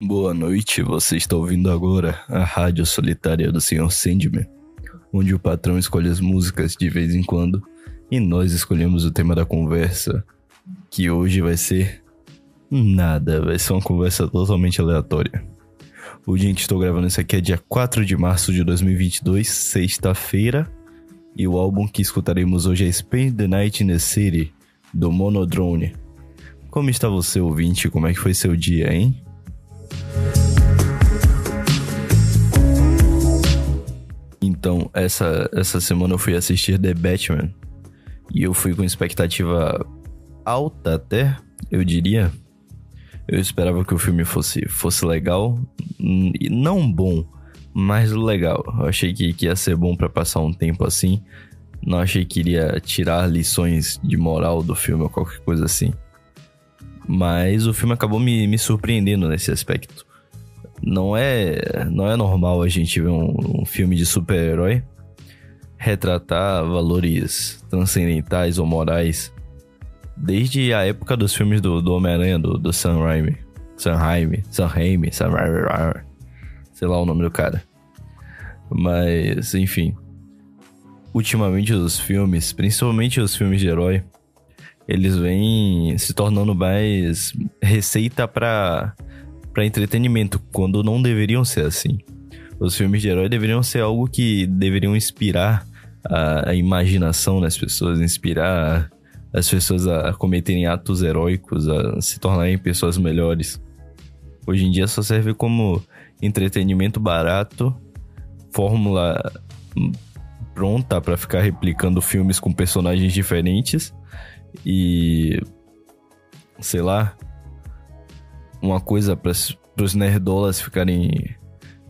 Boa noite, você está ouvindo agora a Rádio Solitária do Sr. Sandman, onde o patrão escolhe as músicas de vez em quando e nós escolhemos o tema da conversa, que hoje vai ser nada, vai ser uma conversa totalmente aleatória. Dia em que estou gravando isso aqui é dia 4 de março de 2022, sexta-feira, e o álbum que escutaremos hoje é Spend the Night in the City, do Monodrone. Como está você, ouvinte? Como é que foi seu dia, hein? Então, essa, essa semana eu fui assistir The Batman. E eu fui com expectativa alta até, eu diria. Eu esperava que o filme fosse, fosse legal. Não bom, mas legal. Eu achei que, que ia ser bom para passar um tempo assim. Não achei que iria tirar lições de moral do filme ou qualquer coisa assim. Mas o filme acabou me, me surpreendendo nesse aspecto. Não é, não é normal a gente ver um, um filme de super-herói retratar valores transcendentais ou morais desde a época dos filmes do, do Homem-Aranha, do, do Sam Raimi. Sam Raimi, Sam Raimi, Sam Raimi, sei lá o nome do cara. Mas, enfim. Ultimamente os filmes, principalmente os filmes de herói, eles vêm se tornando mais receita para para entretenimento, quando não deveriam ser assim. Os filmes de herói deveriam ser algo que deveriam inspirar a, a imaginação das pessoas, inspirar as pessoas a cometerem atos heróicos, a se tornarem pessoas melhores. Hoje em dia só serve como entretenimento barato, fórmula pronta para ficar replicando filmes com personagens diferentes e sei lá, uma coisa para os nerdolas ficarem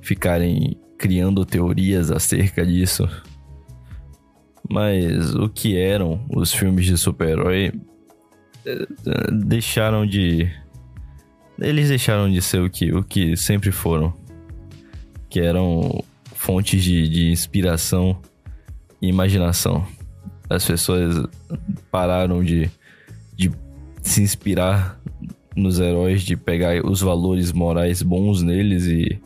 ficarem criando teorias acerca disso. Mas o que eram os filmes de super-herói eh, deixaram de eles deixaram de ser o que o que sempre foram, que eram fontes de, de inspiração e imaginação. As pessoas pararam de, de se inspirar nos heróis, de pegar os valores morais bons neles e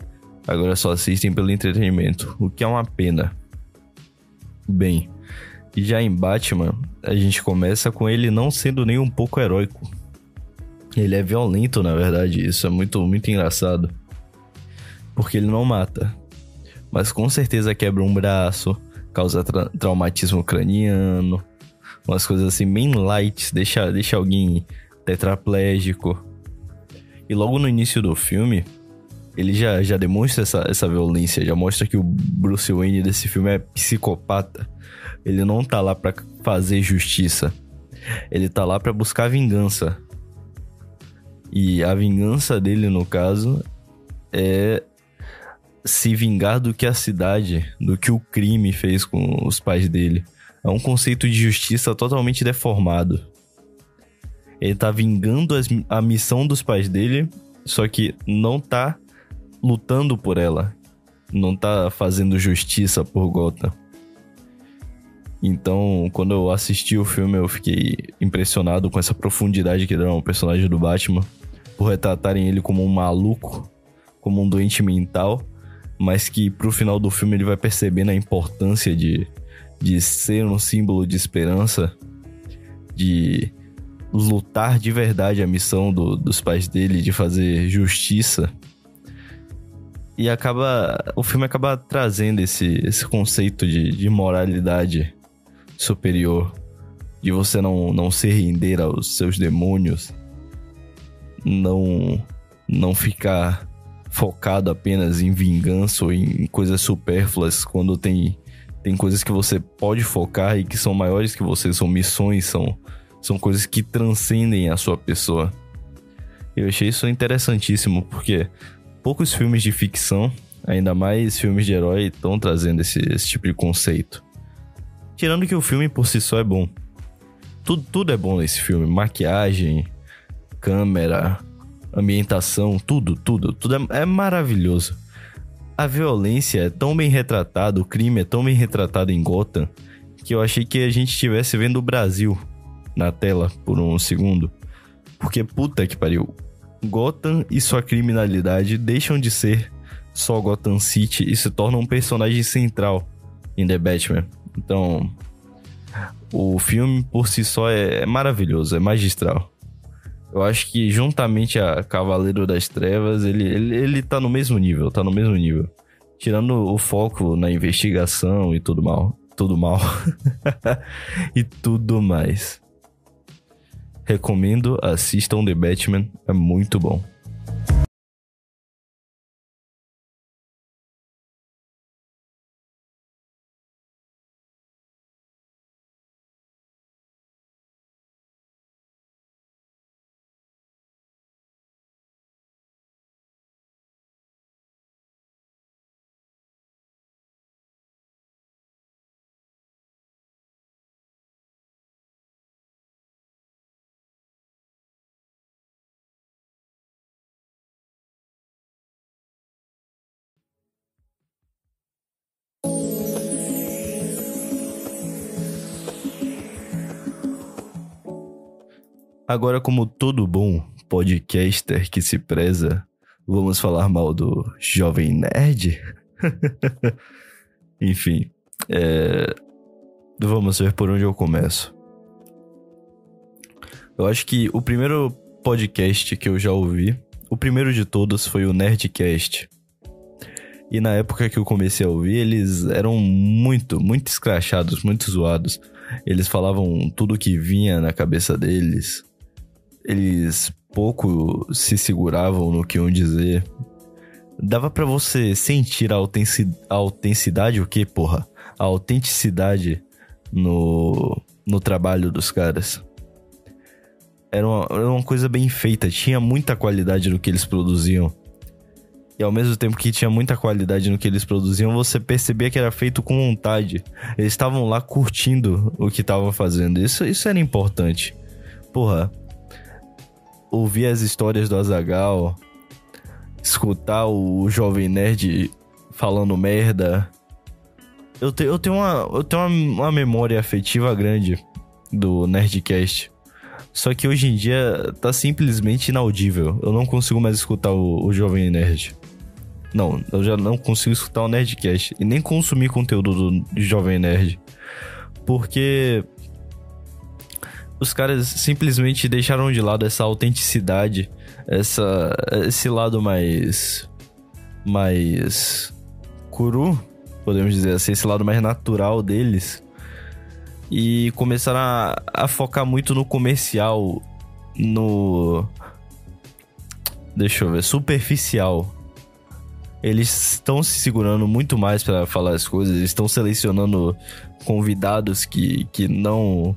agora só assistem pelo entretenimento, o que é uma pena. Bem, já em Batman, a gente começa com ele não sendo nem um pouco heróico. Ele é violento, na verdade, isso é muito, muito engraçado. Porque ele não mata, mas com certeza quebra um braço, causa tra traumatismo craniano, umas coisas assim bem light, deixa, deixa alguém tetraplégico. E logo no início do filme, ele já, já demonstra essa, essa violência, já mostra que o Bruce Wayne desse filme é psicopata. Ele não tá lá para fazer justiça. Ele tá lá para buscar vingança. E a vingança dele, no caso, é se vingar do que a cidade, do que o crime fez com os pais dele. É um conceito de justiça totalmente deformado. Ele tá vingando as, a missão dos pais dele, só que não tá lutando por ela. Não tá fazendo justiça por Gotham. Então, quando eu assisti o filme, eu fiquei impressionado com essa profundidade que deram ao personagem do Batman. Por retratarem ele como um maluco, como um doente mental, mas que pro final do filme ele vai percebendo a importância de, de ser um símbolo de esperança, de lutar de verdade a missão do, dos pais dele de fazer justiça. E acaba. O filme acaba trazendo esse, esse conceito de, de moralidade superior. De você não, não se render aos seus demônios. Não, não ficar focado apenas em vingança ou em coisas supérfluas quando tem, tem coisas que você pode focar e que são maiores que você, são missões, são são coisas que transcendem a sua pessoa. Eu achei isso interessantíssimo, porque poucos filmes de ficção, ainda mais filmes de herói, estão trazendo esse, esse tipo de conceito. Tirando que o filme por si só é bom. Tudo, tudo é bom nesse filme. Maquiagem, câmera, ambientação, tudo, tudo. Tudo é, é maravilhoso. A violência é tão bem retratada, o crime é tão bem retratado em Gotham, que eu achei que a gente estivesse vendo o Brasil na tela por um segundo. Porque puta que pariu. Gotham e sua criminalidade deixam de ser só Gotham City e se tornam um personagem central em The Batman. Então, o filme por si só é, é maravilhoso, é magistral. Eu acho que juntamente a Cavaleiro das Trevas, ele, ele, ele tá no mesmo nível, tá no mesmo nível. Tirando o foco na investigação e tudo mal. Tudo mal. e tudo mais. Recomendo, assistam The Batman, é muito bom. Agora, como todo bom podcaster que se preza, vamos falar mal do Jovem Nerd? Enfim, é... vamos ver por onde eu começo. Eu acho que o primeiro podcast que eu já ouvi, o primeiro de todos foi o Nerdcast. E na época que eu comecei a ouvir, eles eram muito, muito escrachados, muito zoados. Eles falavam tudo que vinha na cabeça deles eles pouco se seguravam no que iam dizer. Dava para você sentir a, autenticidade, o que, porra? A autenticidade no, no trabalho dos caras. Era uma, era uma coisa bem feita, tinha muita qualidade no que eles produziam. E ao mesmo tempo que tinha muita qualidade no que eles produziam, você percebia que era feito com vontade. Eles estavam lá curtindo o que estavam fazendo. Isso, isso era importante. Porra, ouvir as histórias do Azagal, escutar o Jovem Nerd falando merda. Eu, te, eu tenho, uma, eu tenho uma, uma memória afetiva grande do Nerdcast. Só que hoje em dia tá simplesmente inaudível. Eu não consigo mais escutar o, o Jovem Nerd. Não, eu já não consigo escutar o Nerdcast. E nem consumir conteúdo do Jovem Nerd. Porque os caras simplesmente deixaram de lado essa autenticidade, essa, esse lado mais. mais. curu, podemos dizer assim, esse lado mais natural deles. E começaram a, a focar muito no comercial, no. Deixa eu ver, superficial. Eles estão se segurando muito mais para falar as coisas, eles estão selecionando convidados que, que não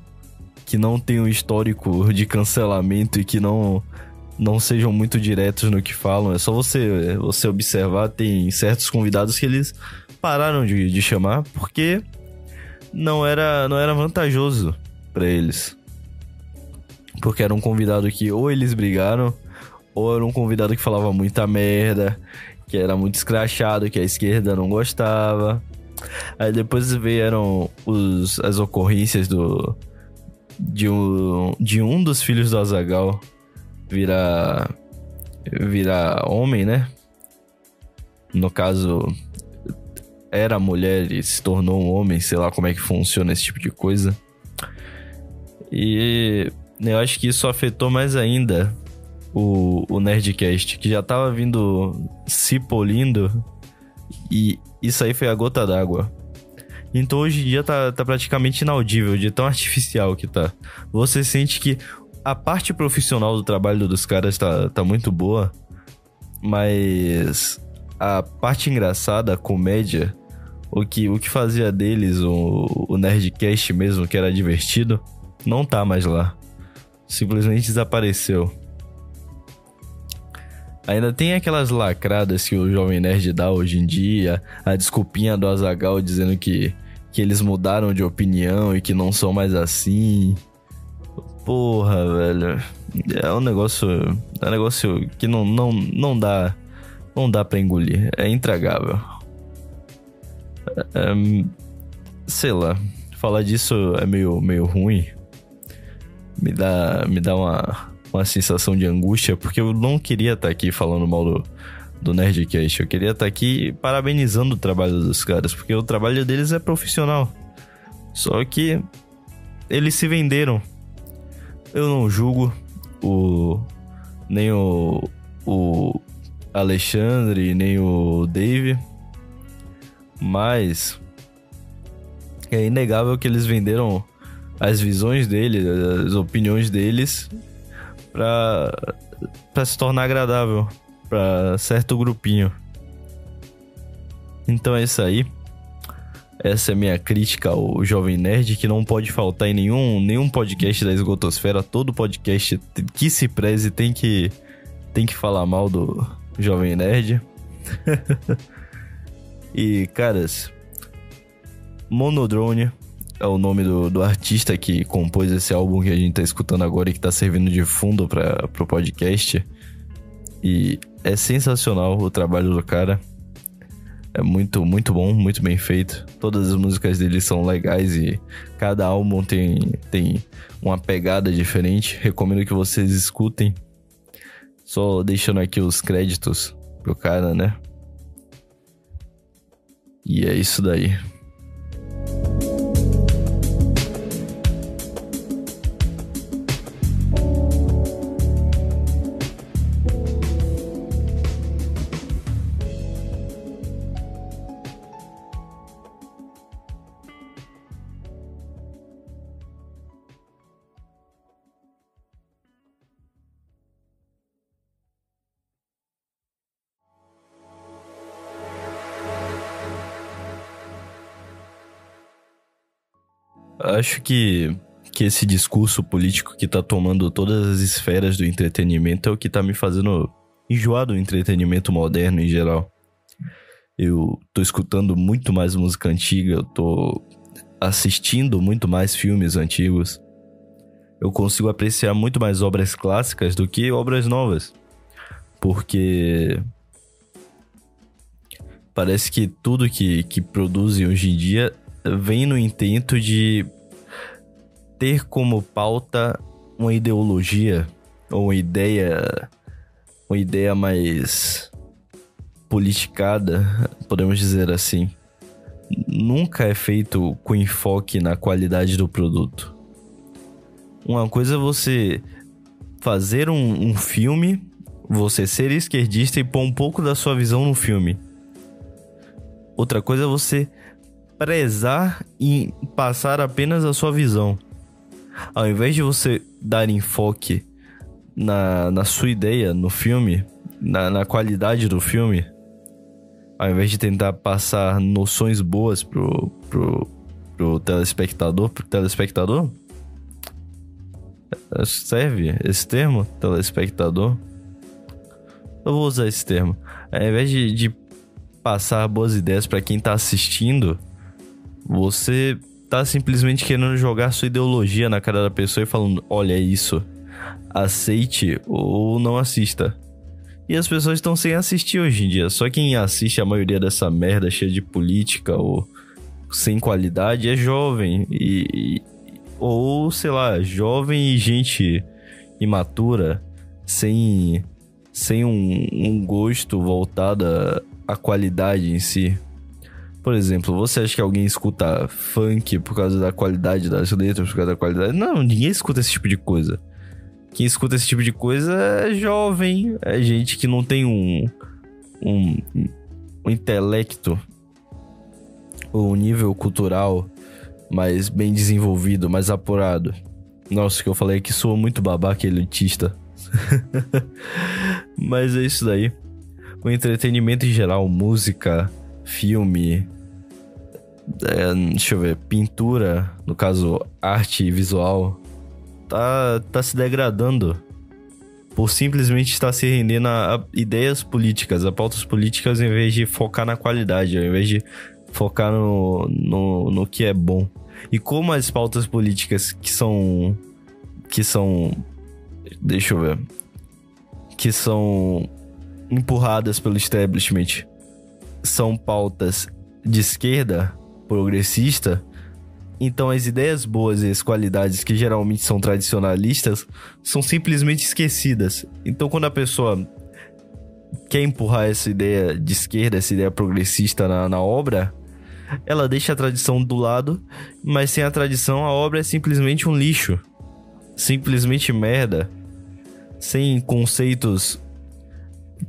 que não tenham histórico de cancelamento e que não não sejam muito diretos no que falam. É só você você observar, tem certos convidados que eles pararam de, de chamar porque não era não era vantajoso para eles. Porque era um convidado que ou eles brigaram, ou era um convidado que falava muita merda, que era muito escrachado, que a esquerda não gostava. Aí depois vieram os, as ocorrências do, de um, de um dos filhos do Azagal virar virar homem, né? No caso, era mulher e se tornou um homem, sei lá como é que funciona esse tipo de coisa. E eu acho que isso afetou mais ainda o, o Nerdcast, que já tava vindo se polindo, e isso aí foi a gota d'água. Então hoje em dia tá, tá praticamente inaudível de tão artificial que tá. Você sente que a parte profissional do trabalho dos caras tá, tá muito boa, mas a parte engraçada, a comédia, o que, o que fazia deles o, o Nerdcast mesmo, que era divertido, não tá mais lá. Simplesmente desapareceu. Ainda tem aquelas lacradas que o Jovem Nerd dá hoje em dia, a desculpinha do Azagal dizendo que que eles mudaram de opinião e que não são mais assim. Porra, velho. É um negócio. É um negócio que não, não, não dá. Não dá pra engolir. É intragável. É, sei lá. Falar disso é meio, meio ruim. Me dá, me dá uma, uma sensação de angústia, porque eu não queria estar aqui falando mal do, do Nerdcast. Eu queria estar aqui parabenizando o trabalho dos caras, porque o trabalho deles é profissional. Só que eles se venderam. Eu não julgo o nem o, o Alexandre, nem o Dave, mas é inegável que eles venderam as visões deles, as opiniões deles para se tornar agradável para certo grupinho. Então é isso aí. Essa é minha crítica ao Jovem Nerd, que não pode faltar em nenhum, nenhum podcast da Esgotosfera. Todo podcast que se preze tem que, tem que falar mal do Jovem Nerd. e, caras, Monodrone é o nome do, do artista que compôs esse álbum que a gente tá escutando agora e que tá servindo de fundo para pro podcast. E é sensacional o trabalho do cara. É muito, muito bom, muito bem feito. Todas as músicas dele são legais e cada álbum tem, tem uma pegada diferente. Recomendo que vocês escutem. Só deixando aqui os créditos pro cara, né? E é isso daí. Acho que, que esse discurso político que tá tomando todas as esferas do entretenimento é o que tá me fazendo enjoar do entretenimento moderno em geral. Eu tô escutando muito mais música antiga, eu tô assistindo muito mais filmes antigos. Eu consigo apreciar muito mais obras clássicas do que obras novas. Porque parece que tudo que, que produzem hoje em dia vem no intento de ter como pauta uma ideologia ou uma ideia uma ideia mais politicada, podemos dizer assim, nunca é feito com enfoque na qualidade do produto. Uma coisa é você fazer um, um filme, você ser esquerdista e pôr um pouco da sua visão no filme. Outra coisa é você prezar e passar apenas a sua visão. Ao invés de você dar enfoque na, na sua ideia no filme, na, na qualidade do filme, ao invés de tentar passar noções boas pro, pro, pro telespectador, pro telespectador? Serve esse termo? Telespectador? Eu vou usar esse termo. Ao invés de, de passar boas ideias para quem tá assistindo, você tá simplesmente querendo jogar sua ideologia na cara da pessoa e falando: olha isso, aceite ou não assista. E as pessoas estão sem assistir hoje em dia. Só quem assiste a maioria dessa merda cheia de política ou sem qualidade é jovem e ou sei lá, jovem e gente imatura sem sem um, um gosto voltado à qualidade em si. Por exemplo, você acha que alguém escuta funk por causa da qualidade das letras, por causa da qualidade? Não, ninguém escuta esse tipo de coisa. Quem escuta esse tipo de coisa é jovem, é gente que não tem um, um, um intelecto ou um nível cultural mais bem desenvolvido, mais apurado. Nossa, que eu falei que sou muito babaca elitista. Mas é isso daí. O entretenimento em geral, música, filme, é, deixa eu ver, pintura, no caso, arte visual, tá, tá se degradando por simplesmente estar se rendendo a, ideias políticas, a pautas políticas, em vez de focar na qualidade, ao invés de focar no, no, no que é bom. E como as pautas políticas que são. que são. deixa eu ver. que são empurradas pelo establishment são pautas de esquerda, progressista, Então as ideias boas e as qualidades que geralmente são tradicionalistas são simplesmente esquecidas. Então quando a pessoa quer empurrar essa ideia de esquerda, essa ideia progressista na, na obra, ela deixa a tradição do lado, mas sem a tradição a obra é simplesmente um lixo. Simplesmente merda. Sem conceitos.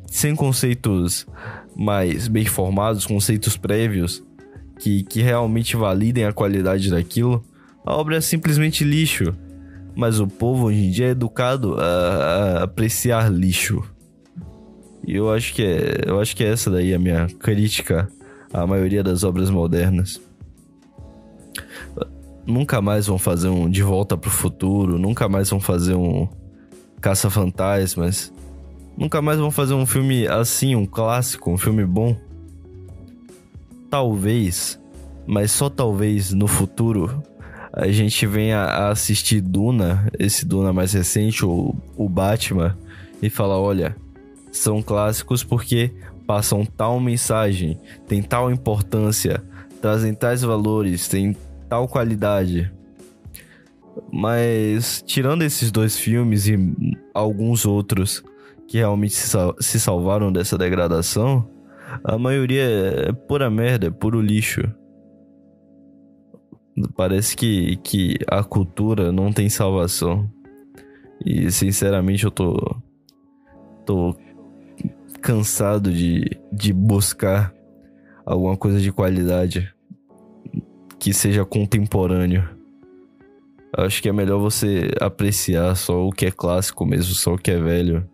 Sem conceitos mais bem formados, conceitos prévios que, que realmente validem a qualidade daquilo, a obra é simplesmente lixo. Mas o povo hoje em dia é educado a, a apreciar lixo. E eu acho que é, eu acho que é essa daí a minha crítica à maioria das obras modernas. Nunca mais vão fazer um De Volta pro Futuro, nunca mais vão fazer um Caça-Fantasmas, nunca mais vão fazer um filme assim, um clássico, um filme bom talvez, mas só talvez no futuro, a gente venha a assistir Duna, esse Duna mais recente, ou o Batman, e falar: olha, são clássicos porque passam tal mensagem, tem tal importância, trazem tais valores, tem tal qualidade. Mas, tirando esses dois filmes e alguns outros que realmente se salvaram dessa degradação, a maioria é pura merda, é puro lixo. Parece que, que a cultura não tem salvação. E sinceramente eu tô. tô cansado de, de buscar alguma coisa de qualidade que seja contemporâneo. Acho que é melhor você apreciar só o que é clássico mesmo, só o que é velho.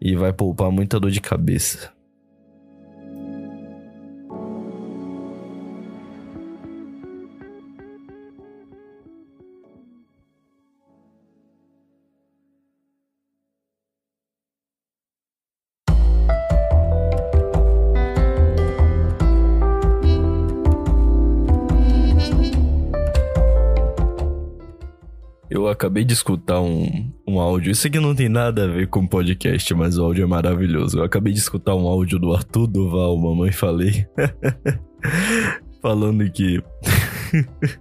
E vai poupar muita dor de cabeça. Eu acabei de escutar um, um áudio. Isso aqui não tem nada a ver com podcast, mas o áudio é maravilhoso. Eu acabei de escutar um áudio do Arthur Duval, mamãe falei. Falando que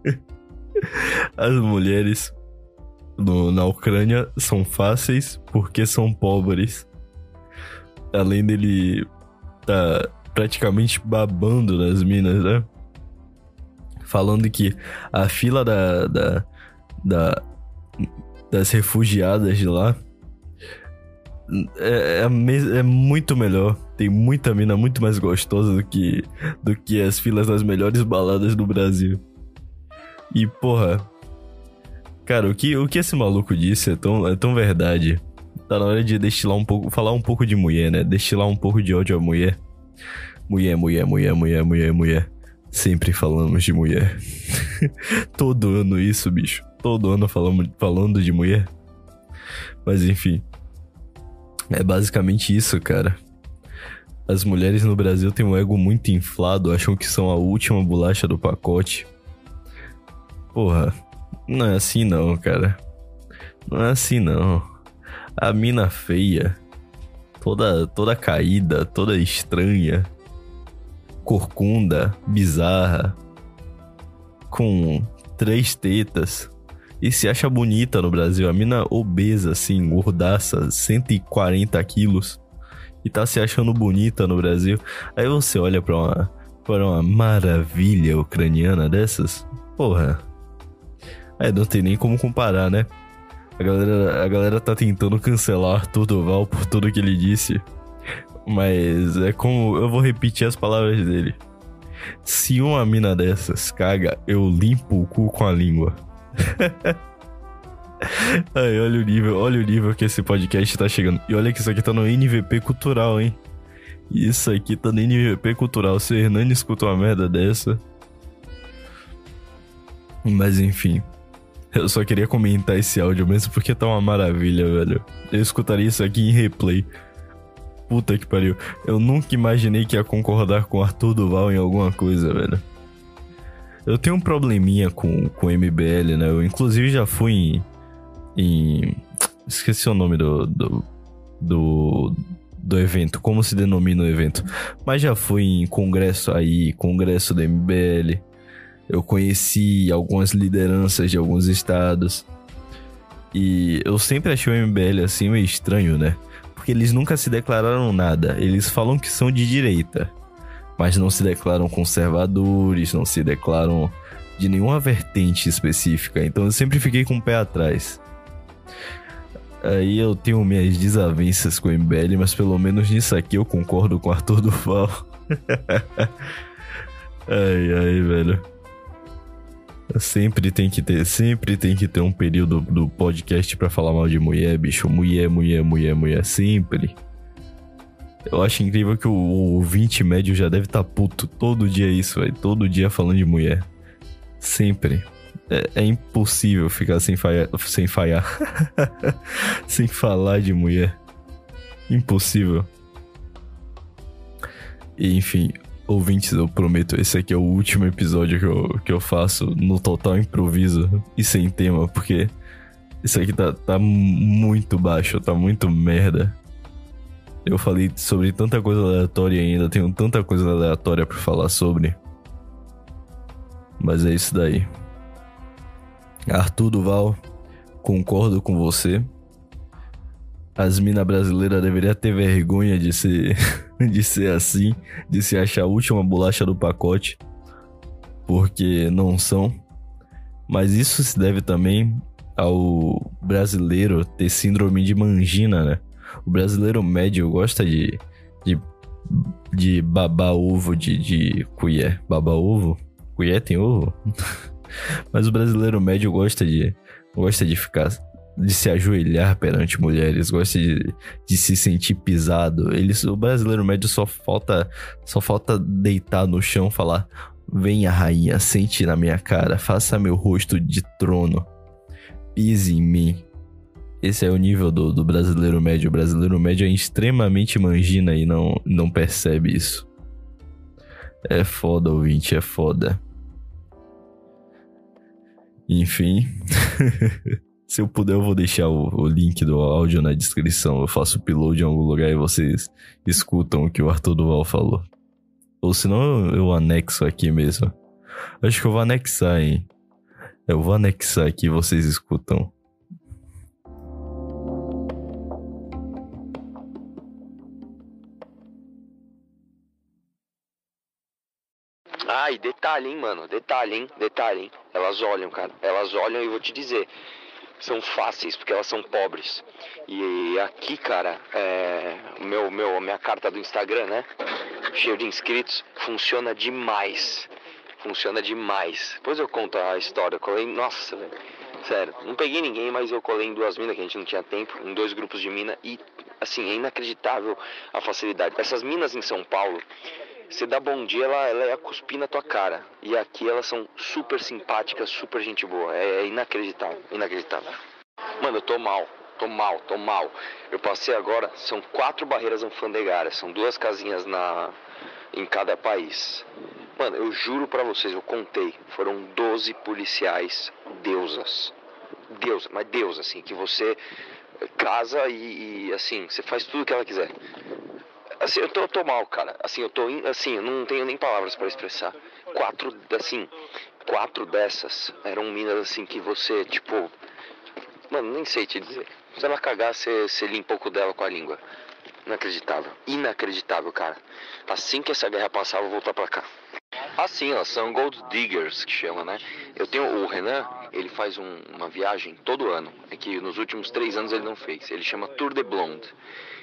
as mulheres no, na Ucrânia são fáceis porque são pobres. Além dele tá praticamente babando nas minas, né? Falando que a fila da, da, da das refugiadas de lá é, é, é, muito melhor. Tem muita mina muito mais gostosa do que, do que as filas das melhores baladas do Brasil. E, porra. Cara, o que, o que esse maluco disse é tão, é tão verdade. Tá na hora de destilar um pouco. Falar um pouco de mulher, né? Destilar um pouco de ódio à mulher. Mulher, mulher, mulher, mulher, mulher, mulher. Sempre falamos de mulher. Todo ano isso, bicho todo ano falando, falando de mulher. Mas enfim. É basicamente isso, cara. As mulheres no Brasil têm um ego muito inflado, acham que são a última bolacha do pacote. Porra, não é assim não, cara. Não é assim não. A mina feia, toda toda caída, toda estranha, corcunda, bizarra, com três tetas, e se acha bonita no Brasil. A mina obesa, assim, gordaça, 140 quilos, e tá se achando bonita no Brasil. Aí você olha pra uma, pra uma maravilha ucraniana dessas, porra. Aí não tem nem como comparar, né? A galera, a galera tá tentando cancelar Arthur Duval por tudo que ele disse. Mas é como. Eu vou repetir as palavras dele. Se uma mina dessas caga, eu limpo o cu com a língua. Ai, olha o nível, olha o nível que esse podcast tá chegando. E olha que isso aqui tá no NVP cultural, hein? Isso aqui tá no NVP cultural. Se o Hernani escutou uma merda dessa. Mas enfim. Eu só queria comentar esse áudio mesmo porque tá uma maravilha, velho. Eu escutaria isso aqui em replay. Puta que pariu. Eu nunca imaginei que ia concordar com Arthur Duval em alguma coisa, velho. Eu tenho um probleminha com, com MBL, né? Eu inclusive já fui em. em esqueci o nome do, do, do, do evento, como se denomina o evento. Mas já fui em congresso aí, congresso do MBL. Eu conheci algumas lideranças de alguns estados. E eu sempre achei o MBL assim meio estranho, né? Porque eles nunca se declararam nada. Eles falam que são de direita, mas não se declaram conservadores, não se declaram de nenhuma vertente específica. Então eu sempre fiquei com o pé atrás. Aí eu tenho minhas desavenças com o MBL, mas pelo menos nisso aqui eu concordo com o Arthur Duval. ai, ai, velho. Sempre tem que ter, sempre tem que ter um período do podcast para falar mal de mulher, bicho. Mulher, mulher, mulher, mulher, sempre. Eu acho incrível que o, ouvinte médio já deve estar tá puto todo dia isso, velho. Todo dia falando de mulher. Sempre. É, é impossível ficar sem falhar. Sem falhar. sem falar de mulher. Impossível. E, enfim, ouvintes, eu prometo, esse aqui é o último episódio que eu, que eu faço no total improviso e sem tema, porque isso aqui tá, tá muito baixo, tá muito merda. Eu falei sobre tanta coisa aleatória ainda, tenho tanta coisa aleatória para falar sobre. Mas é isso daí. Arthur Duval, concordo com você. As minas brasileiras deveriam ter vergonha de ser, de ser assim, de se achar a última bolacha do pacote, porque não são. Mas isso se deve também ao brasileiro ter síndrome de mangina, né? O brasileiro médio gosta de, de, de babar ovo de, de colher. Babar ovo? Colher tem ovo? Mas o brasileiro médio gosta de, gosta de ficar de se ajoelhar perante mulheres, gosta de, de se sentir pisado. Eles, o brasileiro médio só falta só falta deitar no chão, falar: "Venha rainha, sente na minha cara, faça meu rosto de trono, pise em mim." Esse é o nível do, do brasileiro médio. O brasileiro médio é extremamente mangina e não, não percebe isso. É foda, ouvinte, é foda. Enfim. Se eu puder, eu vou deixar o, o, link do áudio na descrição. Eu faço upload em algum lugar e vocês escutam o que o Arthur Duval falou. Ou senão eu, eu anexo aqui mesmo. Acho que eu vou anexar, hein? Eu vou anexar aqui vocês escutam. Ah, e detalhe, hein, mano. Detalhe, hein? Detalhe, hein? Elas olham, cara. Elas olham e vou te dizer. São fáceis, porque elas são pobres. E aqui, cara, é, meu, meu, minha carta do Instagram, né? Cheio de inscritos, funciona demais. Funciona demais. Depois eu conto a história. Eu colei, nossa, velho. Sério, não peguei ninguém, mas eu colei em duas minas que a gente não tinha tempo, em dois grupos de mina e assim, é inacreditável a facilidade. Essas minas em São Paulo, você dá bom dia, ela, ela ia cuspir na tua cara. E aqui elas são super simpáticas, super gente boa. É, é inacreditável, inacreditável. Mano, eu tô mal, tô mal, tô mal. Eu passei agora, são quatro barreiras alfandegárias, são duas casinhas na em cada país. Mano, eu juro pra vocês, eu contei, foram 12 policiais deusas. Deus, mas Deus, assim, que você casa e, e assim, você faz tudo o que ela quiser. Assim, eu tô, tô mal, cara. Assim, eu tô. Assim, eu não tenho nem palavras para expressar. Quatro, assim. Quatro dessas eram minas assim que você, tipo. Mano, nem sei te dizer. Se ela cagar, você, você limpa um pouco dela com a língua. Inacreditável. Inacreditável, cara. Assim que essa guerra passar, eu vou voltar pra cá. Assim, elas são gold diggers que chama, né? Eu tenho o Renan, ele faz um, uma viagem todo ano. É que nos últimos três anos ele não fez. Ele chama Tour de Blonde.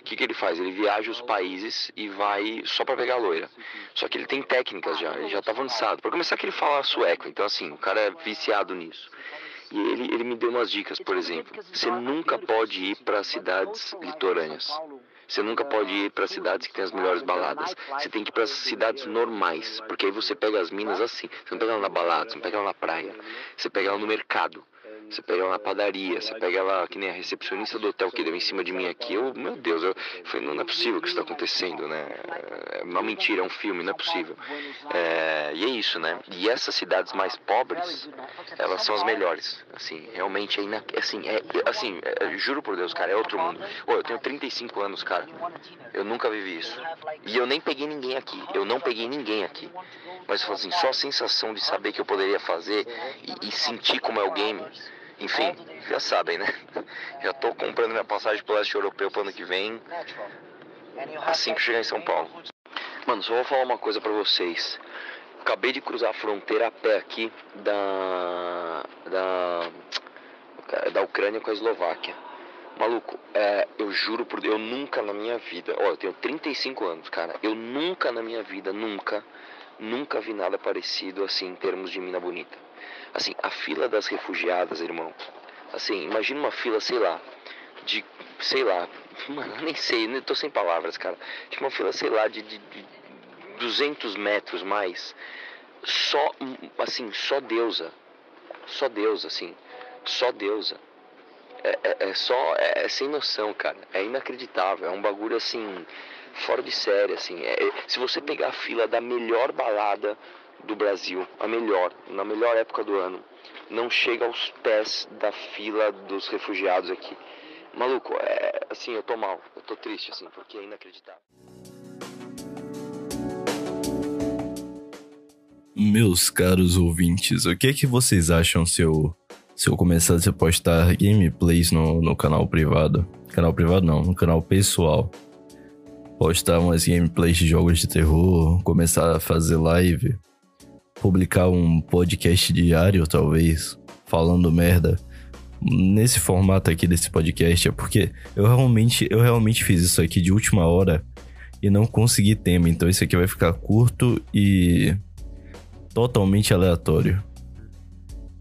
O que, que ele faz? Ele viaja os países e vai só para pegar loira. Só que ele tem técnicas já, ele já tá avançado. Para começar que ele fala sueco, então assim, o cara é viciado nisso. E ele, ele me deu umas dicas, por exemplo. Você nunca pode ir para cidades litorâneas. Você nunca pode ir para cidades que tem as melhores baladas. Você tem que ir para cidades normais, porque aí você pega as minas assim. Você não pega ela na balada, você não pega ela na praia. Você pega ela no mercado. Você pega ela na padaria, você pega ela que nem a recepcionista do hotel que deu em cima de mim aqui. Eu, meu Deus, eu falei, não, não é possível que isso está acontecendo, né? É uma mentira, é um filme, não é possível. É, e é isso, né? E essas cidades mais pobres, elas são as melhores. Assim, realmente é, ina... assim, é, assim é, juro por Deus, cara, é outro mundo. Ô, eu tenho 35 anos, cara. Eu nunca vivi isso. E eu nem peguei ninguém aqui. Eu não peguei ninguém aqui. Mas assim, só a sensação de saber que eu poderia fazer e, e sentir como é o game enfim, já sabem, né? Já tô comprando minha passagem pro leste europeu pro ano que vem, assim que chegar em São Paulo. Mano, só vou falar uma coisa pra vocês. Acabei de cruzar a fronteira a pé aqui da. da. da Ucrânia com a Eslováquia. Maluco, é, eu juro por Deus, eu nunca na minha vida, ó, eu tenho 35 anos, cara, eu nunca na minha vida, nunca, nunca vi nada parecido assim em termos de mina bonita. Assim, a fila das refugiadas, irmão. Assim, imagina uma fila, sei lá, de, sei lá, mano, nem sei, nem tô sem palavras, cara. Tipo uma fila, sei lá, de, de, de 200 metros mais. Só, assim, só deusa. Só deusa, assim. Só deusa. É, é, é só, é, é, sem noção, cara. É inacreditável. É um bagulho, assim, fora de série, assim. É, se você pegar a fila da melhor balada do Brasil, a melhor, na melhor época do ano, não chega aos pés da fila dos refugiados aqui. Maluco, é assim, eu tô mal, eu tô triste assim, porque é inacreditável. Meus caros ouvintes, o que é que vocês acham se eu, se eu começasse a postar gameplays no, no canal privado? Canal privado não, no canal pessoal. Postar umas gameplays de jogos de terror, começar a fazer live publicar um podcast diário, talvez, falando merda nesse formato aqui desse podcast é porque eu realmente, eu realmente fiz isso aqui de última hora e não consegui tema, então isso aqui vai ficar curto e totalmente aleatório.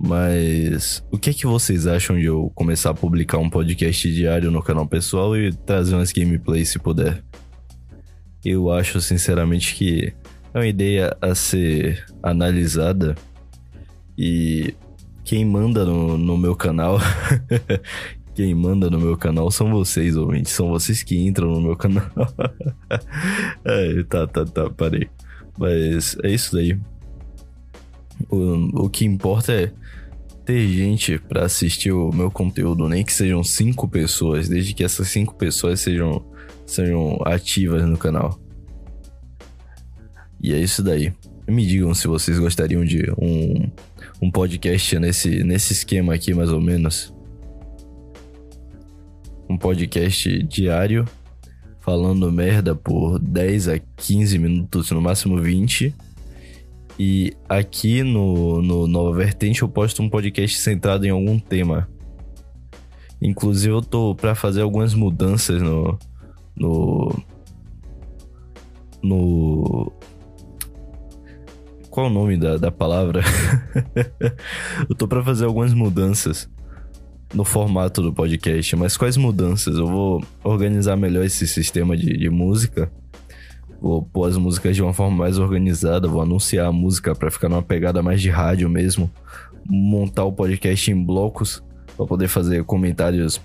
Mas o que é que vocês acham de eu começar a publicar um podcast diário no canal pessoal e trazer umas gameplays se puder? Eu acho sinceramente que é uma ideia a ser analisada e quem manda no, no meu canal. quem manda no meu canal são vocês, ouvintes. São vocês que entram no meu canal. é, tá, tá, tá, parei. Mas é isso daí. O, o que importa é ter gente para assistir o meu conteúdo, nem que sejam cinco pessoas, desde que essas cinco pessoas sejam, sejam ativas no canal. E é isso daí. Me digam se vocês gostariam de um, um podcast nesse, nesse esquema aqui, mais ou menos. Um podcast diário, falando merda por 10 a 15 minutos, no máximo 20. E aqui no, no Nova Vertente eu posto um podcast centrado em algum tema. Inclusive eu tô para fazer algumas mudanças no. No. No qual o nome da, da palavra? eu tô para fazer algumas mudanças no formato do podcast, mas quais mudanças? Eu vou organizar melhor esse sistema de, de música. Vou pôr as músicas de uma forma mais organizada, vou anunciar a música para ficar numa pegada mais de rádio mesmo. Montar o podcast em blocos para poder fazer comentários,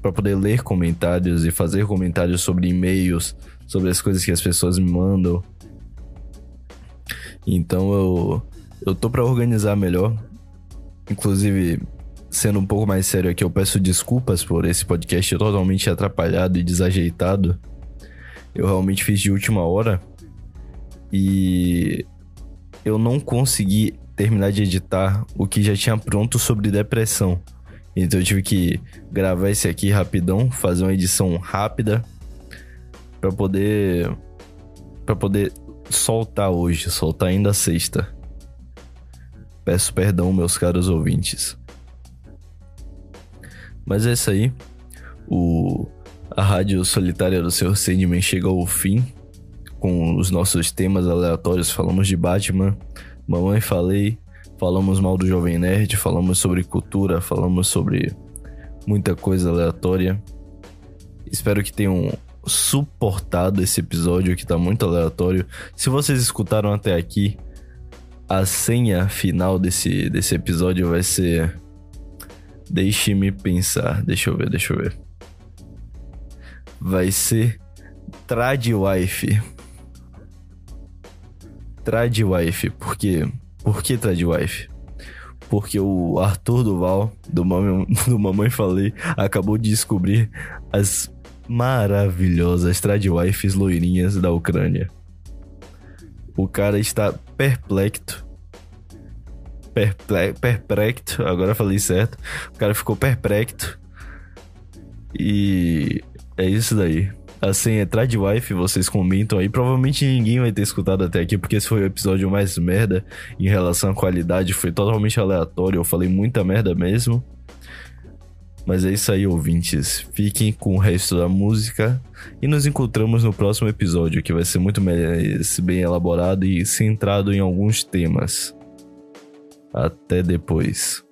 para poder ler comentários e fazer comentários sobre e-mails, sobre as coisas que as pessoas me mandam. Então eu, eu tô para organizar melhor. Inclusive, sendo um pouco mais sério aqui, eu peço desculpas por esse podcast totalmente atrapalhado e desajeitado. Eu realmente fiz de última hora. E eu não consegui terminar de editar o que já tinha pronto sobre depressão. Então eu tive que gravar esse aqui rapidão, fazer uma edição rápida para poder para poder soltar hoje, soltar ainda sexta. Peço perdão, meus caros ouvintes. Mas é isso aí. O, a Rádio Solitária do Sr. Sandman chega ao fim com os nossos temas aleatórios. Falamos de Batman, Mamãe Falei, falamos mal do Jovem Nerd, falamos sobre cultura, falamos sobre muita coisa aleatória. Espero que tenham suportado esse episódio que tá muito aleatório. Se vocês escutaram até aqui, a senha final desse, desse episódio vai ser Deixe-me pensar. Deixa eu ver, deixa eu ver. Vai ser Tradwife. Tradwife. Por quê? Por que Tradwife? Porque o Arthur Duval, do Mamãe, do Mamãe Falei, acabou de descobrir as maravilhosas Tradwifes loirinhas da Ucrânia. O cara está perplexo. Perple perplexo, agora falei certo. O cara ficou perplexo. E é isso daí. A senha é Tradwife, vocês comentam aí. Provavelmente ninguém vai ter escutado até aqui, porque esse foi o episódio mais merda em relação à qualidade. Foi totalmente aleatório, eu falei muita merda mesmo. Mas é isso aí, ouvintes. Fiquem com o resto da música e nos encontramos no próximo episódio, que vai ser muito mais bem elaborado e centrado em alguns temas. Até depois.